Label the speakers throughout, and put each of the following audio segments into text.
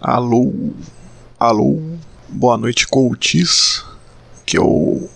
Speaker 1: Alô, alô, boa noite, coaches, que é o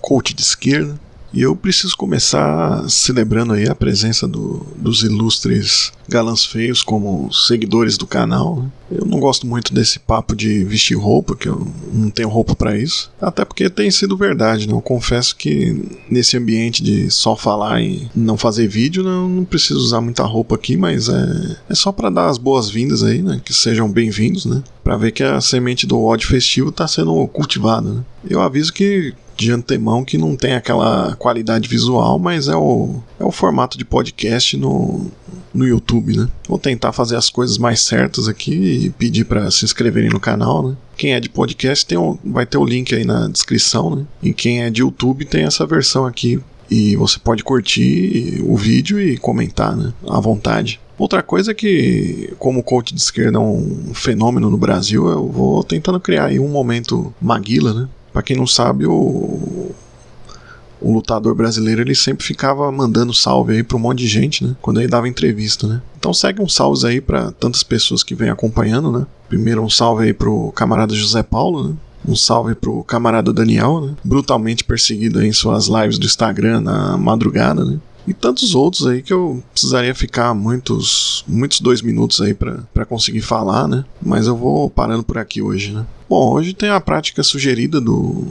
Speaker 1: coach de esquerda. E eu preciso começar celebrando aí a presença do, dos ilustres galãs feios como seguidores do canal. Né? Eu não gosto muito desse papo de vestir roupa, que eu não tenho roupa para isso. Até porque tem sido verdade, né? Eu confesso que nesse ambiente de só falar e não fazer vídeo, né, eu não preciso usar muita roupa aqui, mas é, é só para dar as boas-vindas aí, né? Que sejam bem-vindos, né? Para ver que a semente do ódio festivo está sendo cultivada, né? Eu aviso que de antemão que não tem aquela qualidade visual, mas é o, é o formato de podcast no, no YouTube, né? Vou tentar fazer as coisas mais certas aqui e pedir para se inscreverem no canal, né? Quem é de podcast tem um, vai ter o link aí na descrição, né? E quem é de YouTube tem essa versão aqui e você pode curtir o vídeo e comentar, né? À vontade. Outra coisa que, como coach de esquerda é um fenômeno no Brasil, eu vou tentando criar aí um momento Maguila, né? Para quem não sabe, o, o lutador brasileiro ele sempre ficava mandando salve aí para um monte de gente, né? Quando ele dava entrevista, né? Então segue uns salves aí para tantas pessoas que vêm acompanhando, né? Primeiro um salve aí pro camarada José Paulo, né? Um salve pro camarada Daniel, né? Brutalmente perseguido aí em suas lives do Instagram na madrugada, né? E tantos outros aí que eu precisaria ficar muitos muitos dois minutos aí para conseguir falar, né? Mas eu vou parando por aqui hoje, né? Bom, hoje tem a prática sugerida do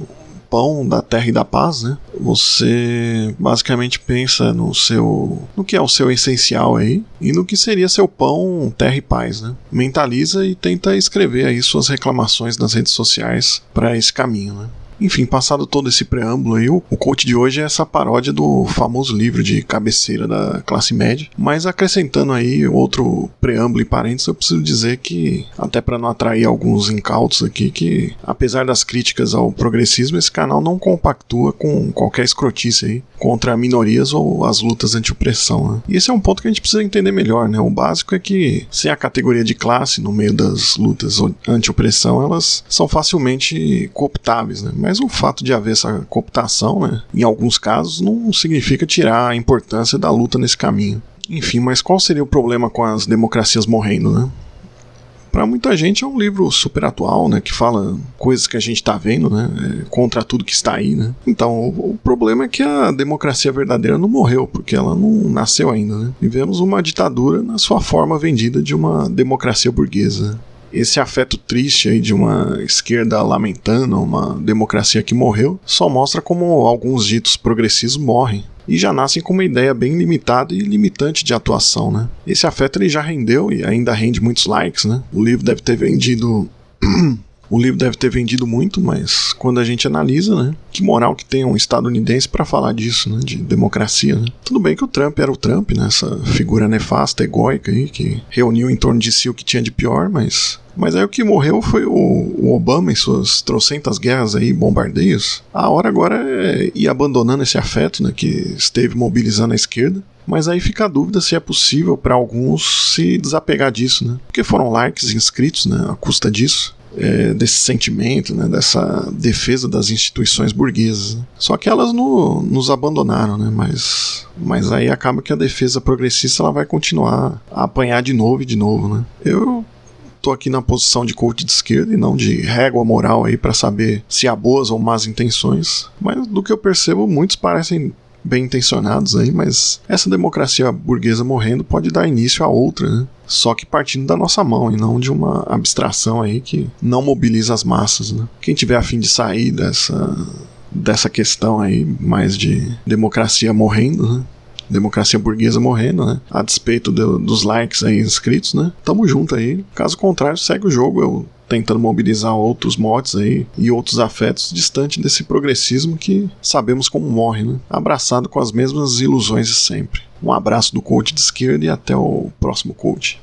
Speaker 1: pão da terra e da paz, né? Você basicamente pensa no seu, no que é o seu essencial aí e no que seria seu pão, terra e paz, né? Mentaliza e tenta escrever aí suas reclamações nas redes sociais para esse caminho, né? Enfim, passado todo esse preâmbulo aí, o coach de hoje é essa paródia do famoso livro de cabeceira da classe média, mas acrescentando aí outro preâmbulo e parênteses, eu preciso dizer que, até para não atrair alguns incautos aqui, que apesar das críticas ao progressismo, esse canal não compactua com qualquer escrotice aí contra minorias ou as lutas anti-opressão. Né? E esse é um ponto que a gente precisa entender melhor, né? O básico é que sem a categoria de classe no meio das lutas anti-opressão, elas são facilmente cooptáveis, né? Mas o fato de haver essa cooptação, né, em alguns casos, não significa tirar a importância da luta nesse caminho. Enfim, mas qual seria o problema com as democracias morrendo, né? para muita gente é um livro super atual, né, que fala coisas que a gente está vendo, né, é, contra tudo que está aí, né. Então, o, o, problema é que a democracia verdadeira não morreu, porque ela não nasceu ainda, né. Vivemos uma ditadura na sua forma vendida de uma democracia burguesa esse afeto triste aí de uma esquerda lamentando uma democracia que morreu só mostra como alguns ditos progressistas morrem e já nascem com uma ideia bem limitada e limitante de atuação, né? Esse afeto ele já rendeu e ainda rende muitos likes, né? O livro deve ter vendido O livro deve ter vendido muito, mas quando a gente analisa, né, que moral que tem um estadunidense para falar disso, né, de democracia, né? Tudo bem que o Trump era o Trump, né, essa figura nefasta, egóica aí, que reuniu em torno de si o que tinha de pior, mas mas aí o que morreu foi o, o, Obama em suas trocentas guerras aí, bombardeios. A hora agora é ir abandonando esse afeto, né, que esteve mobilizando a esquerda. Mas aí fica a dúvida se é possível para alguns se desapegar disso, né? Porque foram likes inscritos, né, à custa disso é, desse sentimento, né, dessa defesa das instituições burguesas. Né? Só que elas no, nos abandonaram, né, mas, mas aí acaba que a defesa progressista ela vai continuar a apanhar de novo e de novo. Né? Eu tô aqui na posição de coach de esquerda e não de régua moral aí para saber se há boas ou más intenções, mas do que eu percebo, muitos parecem bem intencionados aí, mas essa democracia burguesa morrendo pode dar início a outra, né? Só que partindo da nossa mão e não de uma abstração aí que não mobiliza as massas, né? Quem tiver a fim de sair dessa dessa questão aí mais de democracia morrendo, né? democracia burguesa morrendo, né? A despeito de, dos likes aí inscritos, né? Tamo junto aí. Caso contrário, segue o jogo. Eu tentando mobilizar outros mods aí e outros afetos distante desse progressismo que sabemos como morre, né? Abraçado com as mesmas ilusões de sempre. Um abraço do coach de esquerda e até o próximo coach.